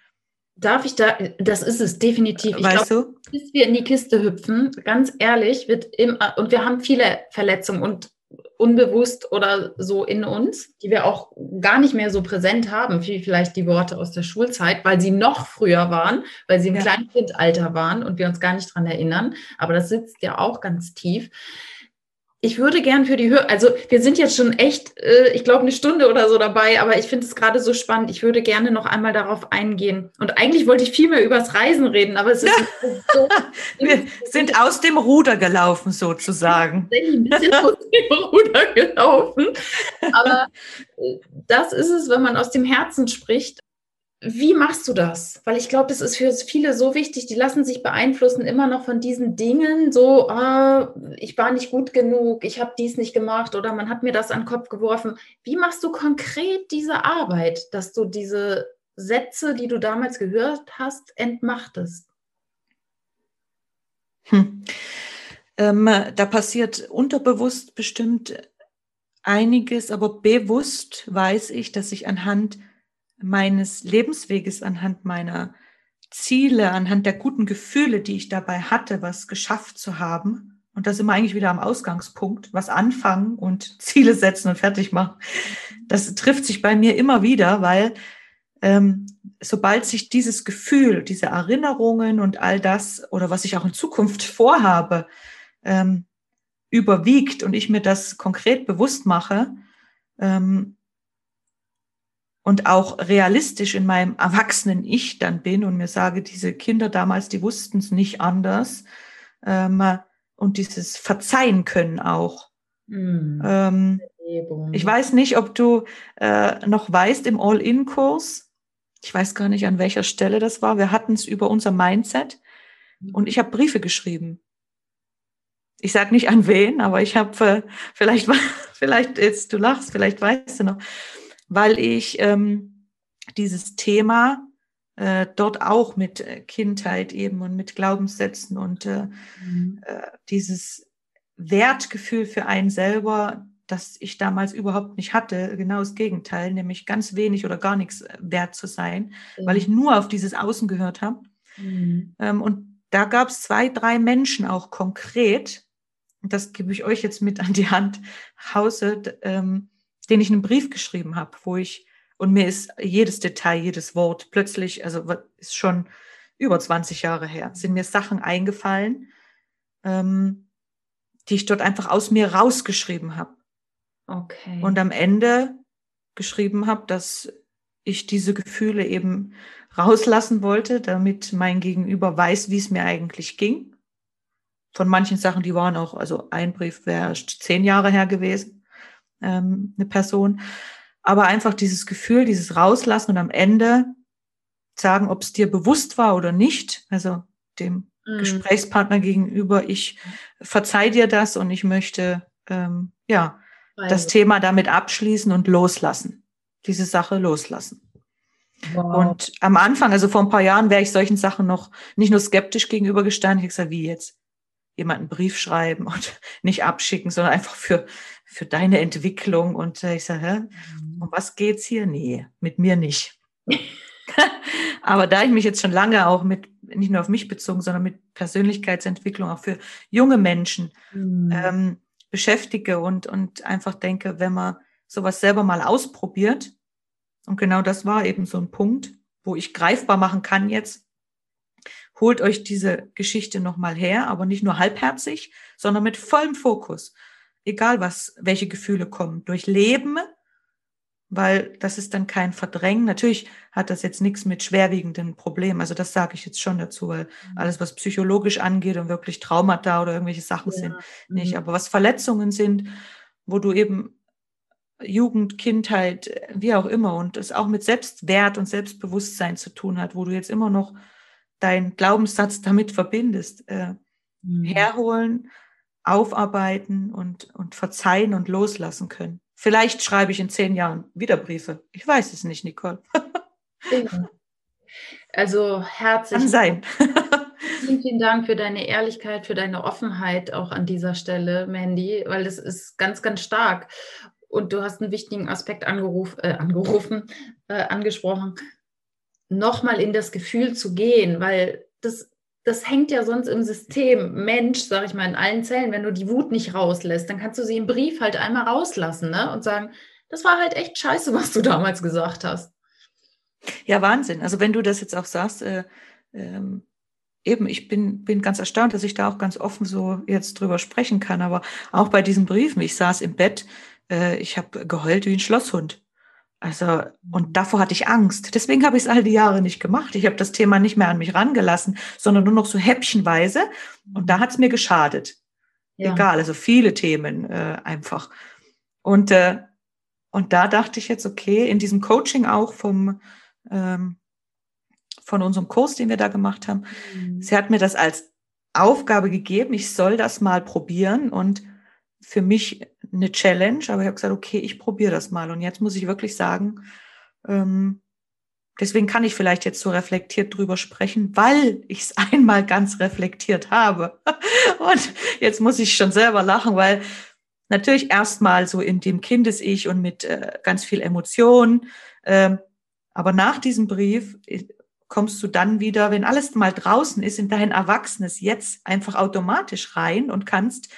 Darf ich da, das ist es definitiv. Ich weißt glaub, du? Bis wir in die Kiste hüpfen, ganz ehrlich, wird im, und wir haben viele Verletzungen und unbewusst oder so in uns, die wir auch gar nicht mehr so präsent haben, wie vielleicht die Worte aus der Schulzeit, weil sie noch früher waren, weil sie im ja. Kleinkindalter waren und wir uns gar nicht dran erinnern. Aber das sitzt ja auch ganz tief ich würde gern für die Hörer, also wir sind jetzt schon echt, äh, ich glaube, eine Stunde oder so dabei, aber ich finde es gerade so spannend. Ich würde gerne noch einmal darauf eingehen. Und eigentlich wollte ich viel mehr übers Reisen reden, aber es ist <laughs> so. <laughs> wir sind aus dem Ruder gelaufen, sozusagen. ein bisschen aus dem <laughs> Ruder gelaufen. Aber äh, das ist es, wenn man aus dem Herzen spricht. Wie machst du das? Weil ich glaube, das ist für viele so wichtig, die lassen sich beeinflussen immer noch von diesen Dingen, so, ah, ich war nicht gut genug, ich habe dies nicht gemacht oder man hat mir das an den Kopf geworfen. Wie machst du konkret diese Arbeit, dass du diese Sätze, die du damals gehört hast, entmachtest? Hm. Ähm, da passiert unterbewusst bestimmt einiges, aber bewusst weiß ich, dass ich anhand meines Lebensweges, anhand meiner Ziele, anhand der guten Gefühle, die ich dabei hatte, was geschafft zu haben. Und da sind wir eigentlich wieder am Ausgangspunkt, was anfangen und Ziele setzen und fertig machen. Das trifft sich bei mir immer wieder, weil ähm, sobald sich dieses Gefühl, diese Erinnerungen und all das oder was ich auch in Zukunft vorhabe, ähm, überwiegt und ich mir das konkret bewusst mache, ähm, und auch realistisch in meinem erwachsenen Ich dann bin und mir sage, diese Kinder damals, die wussten es nicht anders. Ähm, und dieses Verzeihen können auch. Mm. Ähm, ich weiß nicht, ob du äh, noch weißt im All-In-Kurs, ich weiß gar nicht, an welcher Stelle das war, wir hatten es über unser Mindset und ich habe Briefe geschrieben. Ich sage nicht an wen, aber ich habe äh, vielleicht, <laughs> vielleicht jetzt, du lachst, vielleicht weißt du noch, weil ich ähm, dieses Thema äh, dort auch mit äh, Kindheit eben und mit Glaubenssätzen und äh, mhm. äh, dieses Wertgefühl für einen selber, das ich damals überhaupt nicht hatte, genau das Gegenteil, nämlich ganz wenig oder gar nichts äh, wert zu sein, mhm. weil ich nur auf dieses Außen gehört habe. Mhm. Ähm, und da gab es zwei, drei Menschen auch konkret, das gebe ich euch jetzt mit an die Hand, Hause, ähm, den ich einen Brief geschrieben habe, wo ich, und mir ist jedes Detail, jedes Wort plötzlich, also ist schon über 20 Jahre her, sind mir Sachen eingefallen, ähm, die ich dort einfach aus mir rausgeschrieben habe. Okay. Und am Ende geschrieben habe, dass ich diese Gefühle eben rauslassen wollte, damit mein Gegenüber weiß, wie es mir eigentlich ging. Von manchen Sachen, die waren auch, also ein Brief wäre zehn Jahre her gewesen ähm, eine Person. Aber einfach dieses Gefühl, dieses Rauslassen und am Ende sagen, ob es dir bewusst war oder nicht, also dem mhm. Gesprächspartner gegenüber, ich verzeih dir das und ich möchte ähm, ja also. das Thema damit abschließen und loslassen, diese Sache loslassen. Wow. Und am Anfang, also vor ein paar Jahren, wäre ich solchen Sachen noch nicht nur skeptisch gegenüber gestanden. Ich habe gesagt, wie jetzt? Jemanden Brief schreiben und <laughs> nicht abschicken, sondern einfach für für deine Entwicklung. Und äh, ich sage, hä, mhm. um was geht's hier? Nee, mit mir nicht. <laughs> Aber da ich mich jetzt schon lange auch mit, nicht nur auf mich bezogen, sondern mit Persönlichkeitsentwicklung auch für junge Menschen mhm. ähm, beschäftige und, und einfach denke, wenn man sowas selber mal ausprobiert, und genau das war eben so ein Punkt, wo ich greifbar machen kann jetzt, holt euch diese Geschichte nochmal her, aber nicht nur halbherzig, sondern mit vollem Fokus egal was, welche Gefühle kommen, durchleben, weil das ist dann kein Verdrängen. Natürlich hat das jetzt nichts mit schwerwiegenden Problemen. Also das sage ich jetzt schon dazu, weil mhm. alles, was psychologisch angeht und wirklich Traumata oder irgendwelche Sachen ja. sind, nicht. Mhm. Aber was Verletzungen sind, wo du eben Jugend, Kindheit, wie auch immer, und es auch mit Selbstwert und Selbstbewusstsein zu tun hat, wo du jetzt immer noch deinen Glaubenssatz damit verbindest, äh, mhm. herholen, aufarbeiten und, und verzeihen und loslassen können. Vielleicht schreibe ich in zehn Jahren wieder Briefe. Ich weiß es nicht, Nicole. Also herzlich. Kann sein. <laughs> vielen, vielen Dank für deine Ehrlichkeit, für deine Offenheit auch an dieser Stelle, Mandy, weil das ist ganz, ganz stark. Und du hast einen wichtigen Aspekt angeruf, äh, angerufen, äh, angesprochen, nochmal in das Gefühl zu gehen, weil das das hängt ja sonst im System. Mensch, sag ich mal, in allen Zellen, wenn du die Wut nicht rauslässt, dann kannst du sie im Brief halt einmal rauslassen ne? und sagen, das war halt echt scheiße, was du damals gesagt hast. Ja, Wahnsinn. Also wenn du das jetzt auch sagst, äh, ähm, eben, ich bin, bin ganz erstaunt, dass ich da auch ganz offen so jetzt drüber sprechen kann. Aber auch bei diesen Briefen, ich saß im Bett, äh, ich habe geheult wie ein Schlosshund. Also, und davor hatte ich Angst. Deswegen habe ich es all die Jahre nicht gemacht. Ich habe das Thema nicht mehr an mich rangelassen, sondern nur noch so häppchenweise. Und da hat es mir geschadet. Ja. Egal, also viele Themen äh, einfach. Und, äh, und da dachte ich jetzt, okay, in diesem Coaching auch vom, ähm, von unserem Kurs, den wir da gemacht haben, mhm. sie hat mir das als Aufgabe gegeben, ich soll das mal probieren und für mich eine Challenge, aber ich habe gesagt, okay, ich probiere das mal. Und jetzt muss ich wirklich sagen, ähm, deswegen kann ich vielleicht jetzt so reflektiert drüber sprechen, weil ich es <laughs> einmal ganz reflektiert habe. <laughs> und jetzt muss ich schon selber lachen, weil natürlich erstmal so in dem Kindes-Ich und mit äh, ganz viel Emotion. Ähm, aber nach diesem Brief äh, kommst du dann wieder, wenn alles mal draußen ist, in dein Erwachsenes jetzt einfach automatisch rein und kannst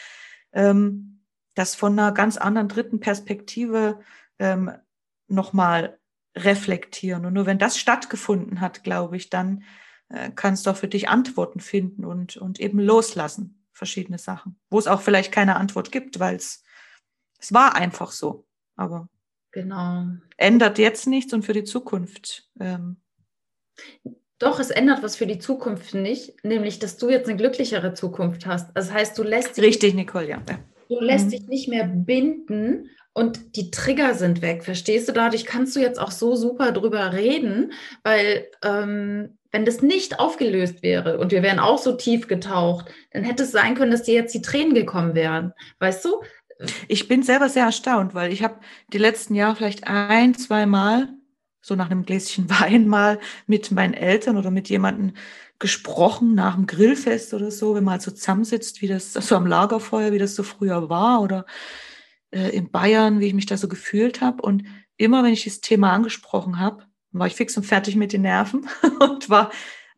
ähm, das von einer ganz anderen dritten Perspektive ähm, nochmal reflektieren. Und nur wenn das stattgefunden hat, glaube ich, dann äh, kannst du auch für dich Antworten finden und, und eben loslassen, verschiedene Sachen, wo es auch vielleicht keine Antwort gibt, weil es, es war einfach so. Aber genau. ändert jetzt nichts und für die Zukunft. Ähm, doch, es ändert was für die Zukunft nicht, nämlich, dass du jetzt eine glücklichere Zukunft hast. Das heißt, du lässt Richtig, Nicole, ja. Du lässt mhm. dich nicht mehr binden und die Trigger sind weg. Verstehst du? Dadurch kannst du jetzt auch so super drüber reden, weil ähm, wenn das nicht aufgelöst wäre und wir wären auch so tief getaucht, dann hätte es sein können, dass dir jetzt die Tränen gekommen wären. Weißt du? Ich bin selber sehr erstaunt, weil ich habe die letzten Jahre vielleicht ein, zwei Mal so nach einem Gläschen <laughs> Wein mal mit meinen Eltern oder mit jemandem gesprochen nach dem Grillfest oder so, wenn man halt so zusammensitzt, wie das so am Lagerfeuer, wie das so früher war oder äh, in Bayern, wie ich mich da so gefühlt habe. Und immer, wenn ich das Thema angesprochen habe, war ich fix und fertig mit den Nerven <laughs> und war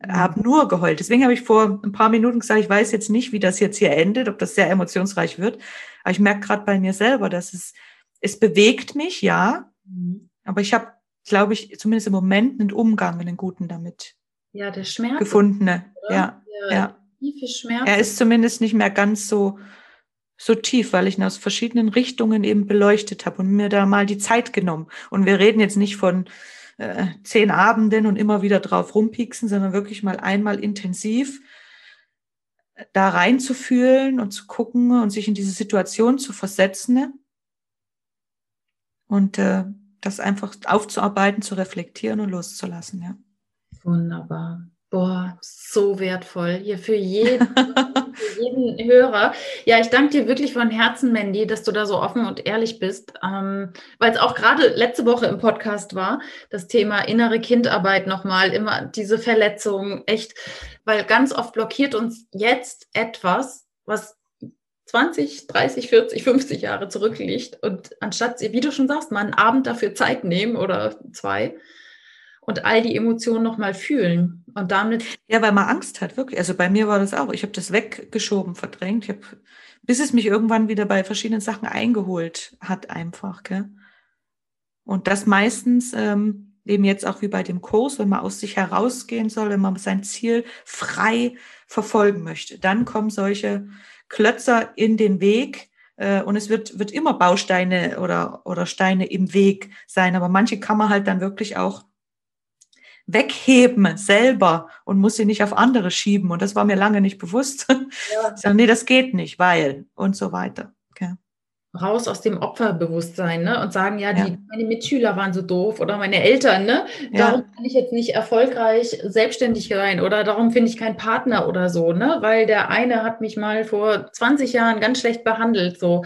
mhm. habe nur geheult. Deswegen habe ich vor ein paar Minuten gesagt, ich weiß jetzt nicht, wie das jetzt hier endet, ob das sehr emotionsreich wird. Aber ich merke gerade bei mir selber, dass es, es bewegt mich, ja. Mhm. Aber ich habe, glaube ich, zumindest im Moment einen Umgang, einen guten damit ja, der Schmerz. Gefundene, ja. Der ja. Tiefe Schmerz. Er ist zumindest nicht mehr ganz so, so tief, weil ich ihn aus verschiedenen Richtungen eben beleuchtet habe und mir da mal die Zeit genommen. Und wir reden jetzt nicht von äh, zehn Abenden und immer wieder drauf rumpieksen, sondern wirklich mal einmal intensiv da reinzufühlen und zu gucken und sich in diese Situation zu versetzen und äh, das einfach aufzuarbeiten, zu reflektieren und loszulassen, ja. Wunderbar. Boah, so wertvoll hier für jeden, <laughs> für jeden Hörer. Ja, ich danke dir wirklich von Herzen, Mandy, dass du da so offen und ehrlich bist, ähm, weil es auch gerade letzte Woche im Podcast war, das Thema innere Kindarbeit nochmal, immer diese Verletzung, echt, weil ganz oft blockiert uns jetzt etwas, was 20, 30, 40, 50 Jahre zurückliegt und anstatt, wie du schon sagst, mal einen Abend dafür Zeit nehmen oder zwei, und all die Emotionen nochmal fühlen. Und damit. Ja, weil man Angst hat, wirklich. Also bei mir war das auch. Ich habe das weggeschoben, verdrängt. Ich hab, bis es mich irgendwann wieder bei verschiedenen Sachen eingeholt hat, einfach. Gell? Und das meistens ähm, eben jetzt auch wie bei dem Kurs, wenn man aus sich herausgehen soll, wenn man sein Ziel frei verfolgen möchte. Dann kommen solche Klötzer in den Weg, äh, und es wird, wird immer Bausteine oder, oder Steine im Weg sein. Aber manche kann man halt dann wirklich auch wegheben selber und muss sie nicht auf andere schieben. Und das war mir lange nicht bewusst. <laughs> Ja. Ich sage, nee, das geht nicht, weil und so weiter. Okay. Raus aus dem Opferbewusstsein ne? und sagen, ja, die, ja. meine Mitschüler waren so doof oder meine Eltern, ne? Darum ja. kann ich jetzt nicht erfolgreich selbstständig sein oder darum finde ich keinen Partner oder so, ne? Weil der eine hat mich mal vor 20 Jahren ganz schlecht behandelt. So.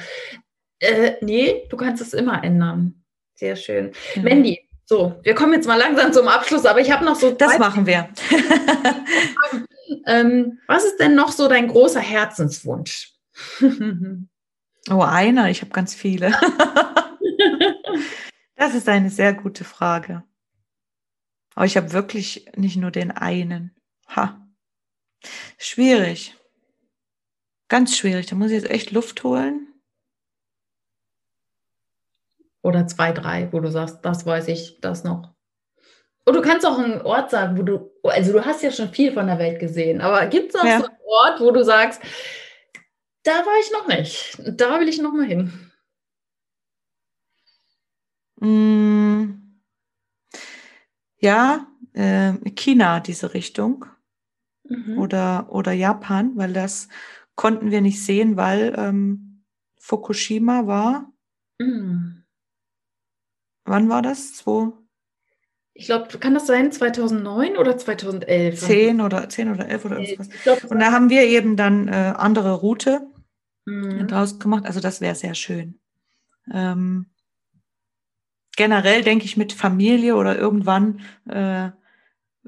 Äh, nee, du kannst es immer ändern. Sehr schön. Mandy, so, wir kommen jetzt mal langsam zum Abschluss, aber ich habe noch so. Das machen wir. <laughs> ähm, was ist denn noch so dein großer Herzenswunsch? <laughs> oh, einer. Ich habe ganz viele. <laughs> das ist eine sehr gute Frage. Aber ich habe wirklich nicht nur den einen. Ha. Schwierig. Ganz schwierig. Da muss ich jetzt echt Luft holen. Oder zwei, drei, wo du sagst, das weiß ich, das noch. Und du kannst auch einen Ort sagen, wo du, also du hast ja schon viel von der Welt gesehen, aber gibt es auch ja. so einen Ort, wo du sagst, da war ich noch nicht, da will ich noch mal hin? Mm. Ja, äh, China, diese Richtung. Mhm. Oder, oder Japan, weil das konnten wir nicht sehen, weil ähm, Fukushima war. Mhm. Wann war das? Zwei? Ich glaube, kann das sein 2009 oder 2011? 10 oder 10 oder 11 oder irgendwas. Glaub, Und da haben wir eben dann äh, andere Route mhm. draus gemacht. Also das wäre sehr schön. Ähm, generell denke ich mit Familie oder irgendwann äh,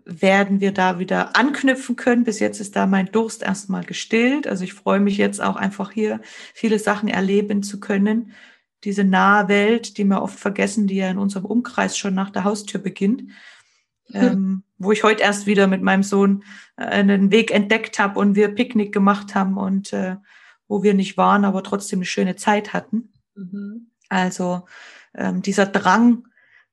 werden wir da wieder anknüpfen können. Bis jetzt ist da mein Durst erstmal gestillt. Also ich freue mich jetzt auch einfach hier viele Sachen erleben zu können diese nahe Welt, die wir oft vergessen, die ja in unserem Umkreis schon nach der Haustür beginnt. Hm. <laughs> Ähm, wo ich heute erst wieder mit meinem Sohn äh, einen Weg entdeckt habe und wir Picknick gemacht haben und äh, wo wir nicht waren, aber trotzdem eine schöne Zeit hatten. Mhm. Also ähm, dieser Drang,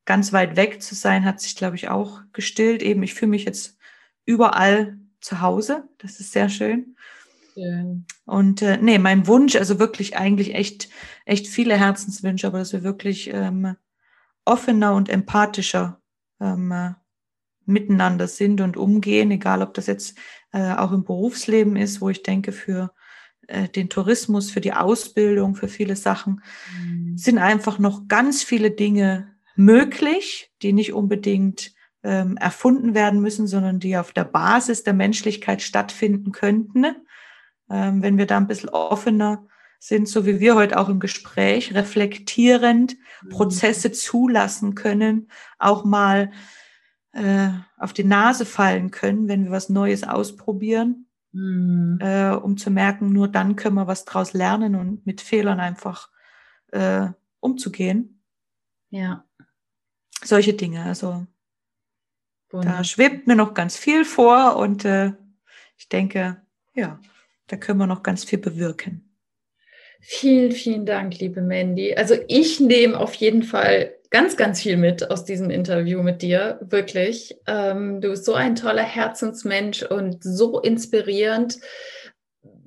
ganz weit weg zu sein, hat sich, glaube ich, auch gestillt. Eben, ich fühle mich jetzt überall zu Hause. Das ist sehr schön. Schön. Und äh, nee, mein Wunsch, also wirklich eigentlich echt, echt viele Herzenswünsche, aber dass wir wirklich ähm, offener und empathischer ähm, äh, miteinander sind und umgehen, egal ob das jetzt äh, auch im Berufsleben ist, wo ich denke, für äh, den Tourismus, für die Ausbildung, für viele Sachen, mhm. sind einfach noch ganz viele Dinge möglich, die nicht unbedingt ähm, erfunden werden müssen, sondern die auf der Basis der Menschlichkeit stattfinden könnten wenn wir da ein bisschen offener sind, so wie wir heute auch im Gespräch, reflektierend mhm. Prozesse zulassen können, auch mal äh, auf die Nase fallen können, wenn wir was Neues ausprobieren, mhm. äh, um zu merken, nur dann können wir was draus lernen und mit Fehlern einfach äh, umzugehen. Ja. Solche Dinge. Also Wunderbar. da schwebt mir noch ganz viel vor und äh, ich denke, ja, da können wir noch ganz viel bewirken. Vielen, vielen Dank, liebe Mandy. Also ich nehme auf jeden Fall ganz, ganz viel mit aus diesem Interview mit dir, wirklich. Ähm, du bist so ein toller Herzensmensch und so inspirierend,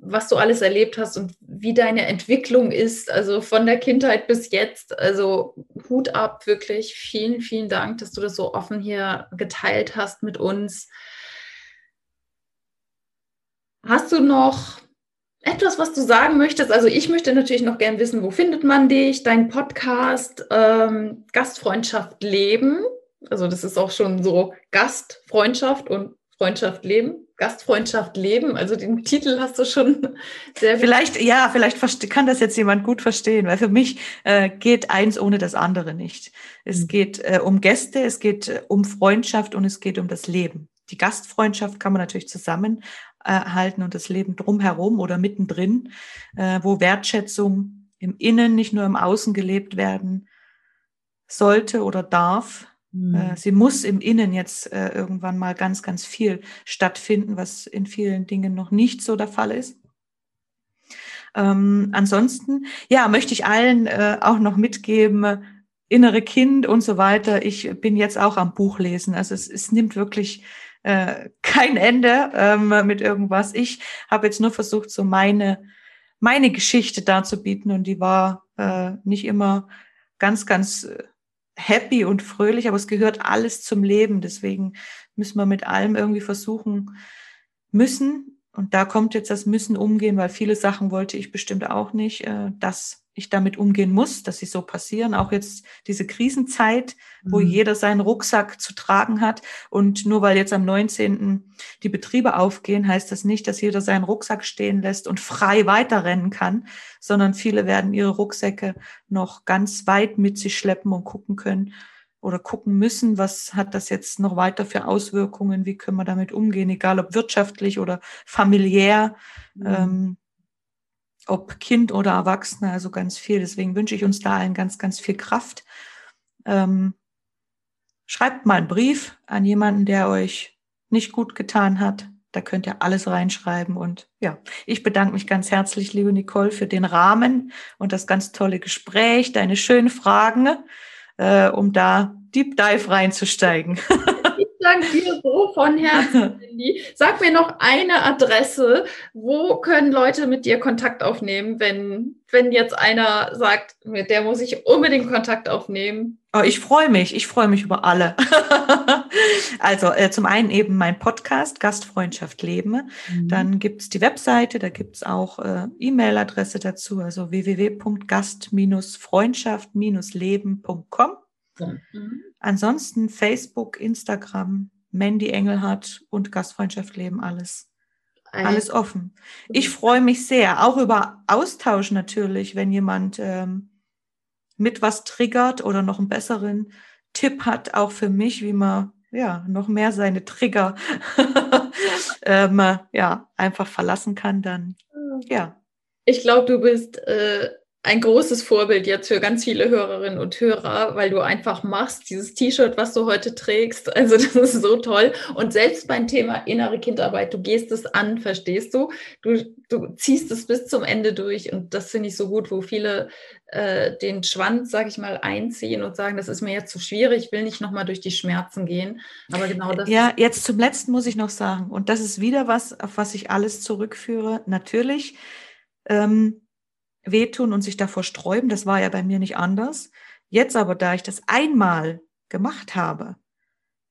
was du alles erlebt hast und wie deine Entwicklung ist, also von der Kindheit bis jetzt. Also Hut ab, wirklich. Vielen, vielen Dank, dass du das so offen hier geteilt hast mit uns. Hast du noch etwas, was du sagen möchtest? Also ich möchte natürlich noch gern wissen, wo findet man dich, dein Podcast, ähm, Gastfreundschaft leben. Also das ist auch schon so Gastfreundschaft und Freundschaft leben. Gastfreundschaft leben, also den Titel hast du schon <laughs> sehr Vielleicht, ja, vielleicht kann das jetzt jemand gut verstehen, weil für mich äh, geht eins ohne das andere nicht. Es mhm. geht äh, um Gäste, es geht äh, um Freundschaft und es geht um das Leben. Die Gastfreundschaft kann man natürlich zusammen erhalten und das Leben drumherum oder mittendrin, äh, wo Wertschätzung im Innen, nicht nur im Außen gelebt werden sollte oder darf. Mhm. Sie muss im Innen jetzt äh, irgendwann mal ganz, ganz viel stattfinden, was in vielen Dingen noch nicht so der Fall ist. Ähm, ansonsten, ja, möchte ich allen äh, auch noch mitgeben, innere Kind und so weiter. Ich bin jetzt auch am Buch lesen. Also es, es nimmt wirklich äh, kein Ende ähm, mit irgendwas. Ich habe jetzt nur versucht, so meine, meine Geschichte darzubieten und die war äh, nicht immer ganz, ganz äh, happy und fröhlich, aber es gehört alles zum Leben. Deswegen müssen wir mit allem irgendwie versuchen müssen. Und da kommt jetzt das Müssen umgehen, weil viele Sachen wollte ich bestimmt auch nicht, äh, dass ich damit umgehen muss, dass sie so passieren. Auch jetzt diese Krisenzeit, wo mhm. jeder seinen Rucksack zu tragen hat. Und nur weil jetzt am 19. die Betriebe aufgehen, heißt das nicht, dass jeder seinen Rucksack stehen lässt und frei weiterrennen kann, sondern viele werden ihre Rucksäcke noch ganz weit mit sich schleppen und gucken können oder gucken müssen, was hat das jetzt noch weiter für Auswirkungen, wie können wir damit umgehen, egal ob wirtschaftlich oder familiär. Mhm. Ähm, ob Kind oder Erwachsene, also ganz viel. Deswegen wünsche ich uns da allen ganz, ganz viel Kraft. Ähm, schreibt mal einen Brief an jemanden, der euch nicht gut getan hat. Da könnt ihr alles reinschreiben. Und ja, ich bedanke mich ganz herzlich, liebe Nicole, für den Rahmen und das ganz tolle Gespräch, deine schönen Fragen, äh, um da Deep Dive reinzusteigen. <laughs> danke dir so von Herzen, <laughs> Cindy. Sag mir noch eine Adresse. Wo können Leute mit dir Kontakt aufnehmen, wenn, wenn jetzt einer sagt, mit der muss ich unbedingt Kontakt aufnehmen? Oh, ich freue mich. Ich freue mich über alle. <laughs> also äh, zum einen eben mein Podcast Gastfreundschaft Leben. Mhm. Dann gibt's die Webseite, da gibt's auch äh, E-Mail-Adresse dazu, also www.gast-freundschaft-leben.com. Mhm. Ansonsten Facebook, Instagram, Mandy Engelhardt und Gastfreundschaft leben alles. Alles offen. Ich freue mich sehr, auch über Austausch natürlich, wenn jemand ähm, mit was triggert oder noch einen besseren Tipp hat, auch für mich, wie man ja noch mehr seine Trigger <laughs> ähm, ja einfach verlassen kann, dann ja. Ich glaube, du bist äh, ein großes Vorbild jetzt für ganz viele Hörerinnen und Hörer, weil du einfach machst, dieses T-Shirt, was du heute trägst. <laughs> Also das ist so toll. Und selbst beim Thema innere Kindarbeit, du gehst es an, verstehst du? Du, du ziehst es bis zum Ende durch. Und das finde ich so gut, wo viele äh, den Schwanz, sag ich mal, einziehen und sagen, das ist mir jetzt zu schwierig, ich will nicht nochmal durch die Schmerzen gehen. Aber genau das. Ja, jetzt zum letzten muss ich noch sagen, und das ist wieder was, auf was ich alles zurückführe. Natürlich. Ähm, wehtun und sich davor sträuben. Das war ja bei mir nicht anders. Jetzt aber, da ich das einmal gemacht habe,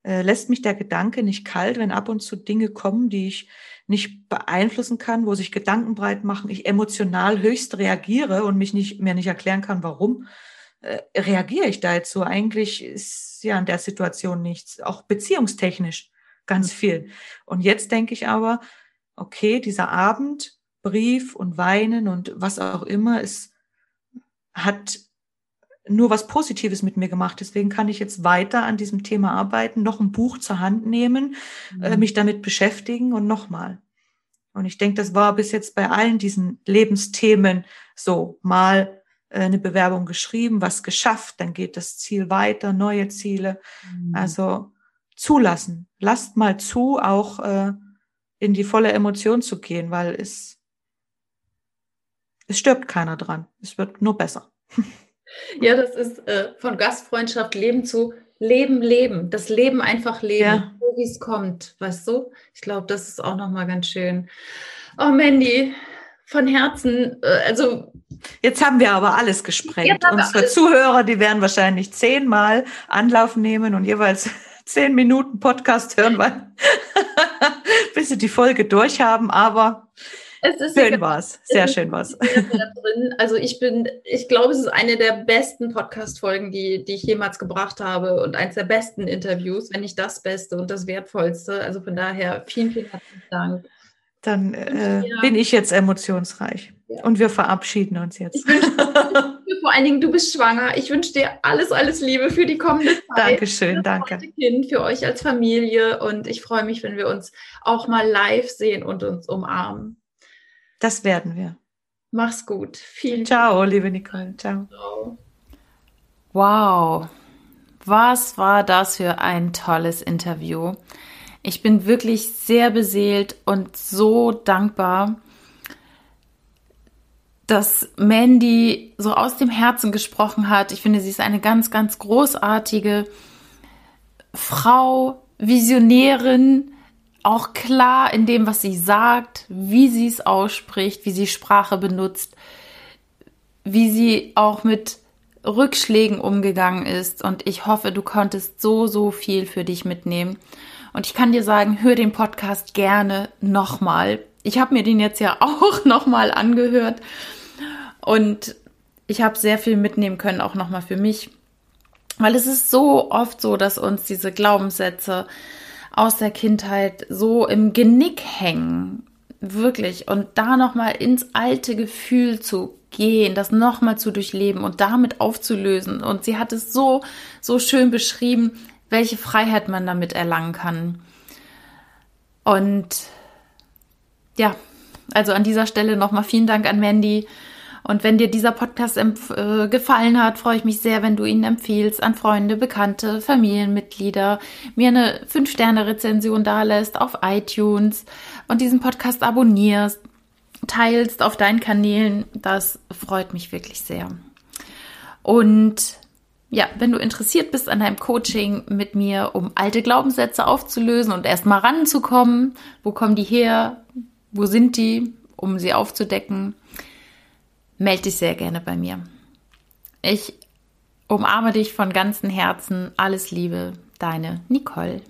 äh, lässt mich der Gedanke nicht kalt, wenn ab und zu Dinge kommen, die ich nicht beeinflussen kann, wo sich Gedanken breit machen, ich emotional höchst reagiere und mich nicht mehr nicht erklären kann, warum äh, reagiere ich da jetzt so. Eigentlich ist ja in der Situation nichts, auch beziehungstechnisch ganz viel. Und jetzt denke ich aber, okay, dieser Abend, Brief und Weinen und was auch immer, es hat nur was Positives mit mir gemacht. Deswegen kann ich jetzt weiter an diesem Thema arbeiten, noch ein Buch zur Hand nehmen, äh, mhm. äh, mich damit beschäftigen und nochmal. Und ich denke, das war bis jetzt bei allen diesen Lebensthemen so. Mal äh, eine Bewerbung geschrieben, was geschafft, dann geht das Ziel weiter, neue Ziele. Mhm. Also zulassen. Lasst mal zu, auch äh, in die volle Emotion zu gehen, weil es es stirbt keiner dran. Es wird nur besser. <laughs> Ja, das ist äh, von Gastfreundschaft Leben zu Leben, Leben. Das Leben einfach leben, ja. so wie es kommt, weißt du? Ich glaube, das ist auch nochmal ganz schön. Oh, Mandy, von Herzen, äh, also. Jetzt haben wir aber alles gesprengt. Unsere alles Zuhörer, die werden wahrscheinlich zehnmal Anlauf nehmen und jeweils <laughs> zehn Minuten Podcast hören, weil <laughs> bis sie die Folge durch haben, aber schön war's, sehr es schön war's. Also ich bin, ich glaube, es ist eine der besten Podcast-Folgen, die, die ich jemals gebracht habe und eines der besten Interviews, wenn nicht das Beste und das Wertvollste. Also von daher vielen, vielen herzlichen Dank. Dann äh, ja. bin ich jetzt emotionsreich. Ja. Und wir verabschieden uns jetzt. <laughs> Vor allen Dingen, du bist schwanger. Ich wünsche dir alles, alles Liebe für die kommende Zeit. Dankeschön, für danke. Kind, für euch als Familie. Und ich freue mich, wenn wir uns auch mal live sehen und uns umarmen. Das werden wir. Mach's gut. Vielen Ciao, liebe Nicole. Ciao. Ciao. Wow. Was war das für ein tolles Interview? Ich bin wirklich sehr beseelt und so dankbar, dass Mandy so aus dem Herzen gesprochen hat. Ich finde, sie ist eine ganz, ganz großartige Frau, Visionärin, auch klar in dem, was sie sagt, wie sie es ausspricht, wie sie Sprache benutzt, wie sie auch mit Rückschlägen umgegangen ist. Und ich hoffe, du konntest so, so viel für dich mitnehmen. Und ich kann dir sagen, hör den Podcast gerne nochmal. Ich habe mir den jetzt ja <laughs> auch nochmal angehört. Und ich habe sehr viel mitnehmen können, auch nochmal für mich. Weil es ist so oft so, dass uns diese Glaubenssätze aus der Kindheit so im Genick hängen. Wirklich. Und da nochmal ins alte Gefühl zu gehen, das nochmal zu durchleben und damit aufzulösen. Und sie hat es so, so schön beschrieben, welche Freiheit man damit erlangen kann. Und ja, also an dieser Stelle nochmal vielen Dank an Mandy Und wenn dir dieser Podcast äh, gefallen hat, freue ich mich sehr, wenn du ihn empfiehlst an Freunde, Bekannte, Familienmitglieder, mir eine 5-Sterne-Rezension dalässt auf iTunes und diesen Podcast abonnierst, teilst auf deinen Kanälen. Das freut mich wirklich sehr. Und ja, wenn du interessiert bist an einem Coaching mit mir, um alte Glaubenssätze aufzulösen und erstmal ranzukommen, wo kommen die her, wo sind die, um sie aufzudecken, melde dich sehr gerne bei mir. Ich umarme dich von ganzem Herzen. Alles Liebe, deine Nicole.